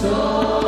So.